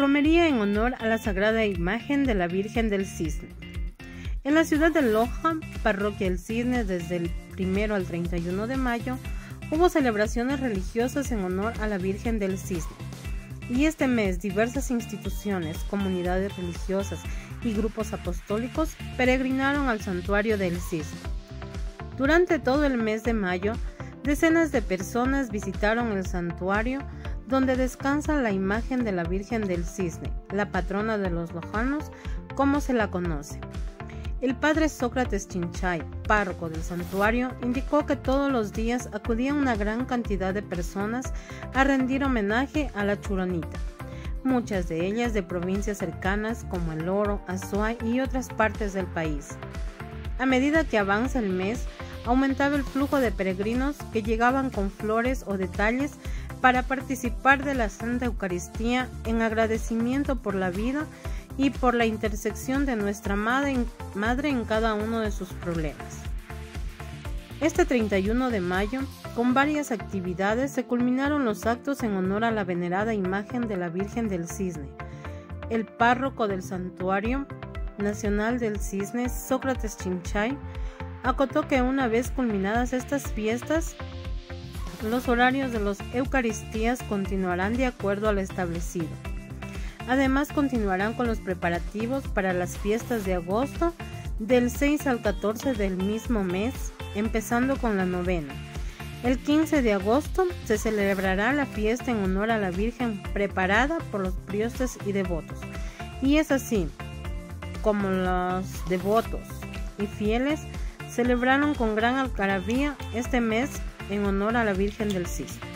honor a la sagrada imagen de la Virgen del Cisne. En la ciudad de Loja, parroquia del Cisne, desde el 1 al 31 de mayo, hubo celebraciones religiosas en honor a la Virgen del Cisne. Y este mes diversas instituciones, comunidades religiosas y grupos apostólicos peregrinaron al santuario del Cisne. Durante todo el mes de mayo, decenas de personas visitaron el santuario donde descansa la imagen de la Virgen del Cisne, la patrona de los lojanos, como se la conoce. El padre Sócrates Chinchay, párroco del santuario, indicó que todos los días acudía una gran cantidad de personas a rendir homenaje a la Churonita, muchas de ellas de provincias cercanas como El Oro, Azuay y otras partes del país. A medida que avanza el mes, aumentaba el flujo de peregrinos que llegaban con flores o detalles para participar de la Santa Eucaristía en agradecimiento por la vida y por la intersección de nuestra madre en, cada uno de sus problemas. Este 31 de mayo, con varias actividades, se culminaron los actos en honor a la venerada imagen de la Virgen del Cisne. El párroco del Santuario Nacional del Cisne, Sócrates Chinchay, acotó que una vez culminadas estas fiestas, los horarios de las Eucaristías continuarán de acuerdo al establecido. Además, continuarán con los preparativos para las fiestas de agosto del 6 al 14 del mismo mes, empezando con la novena. El 15 de agosto se celebrará la fiesta en honor a la Virgen preparada por los priostes y devotos. Y es así como los devotos y fieles celebraron con gran algarabía este mes en honor a la Virgen del Cisne.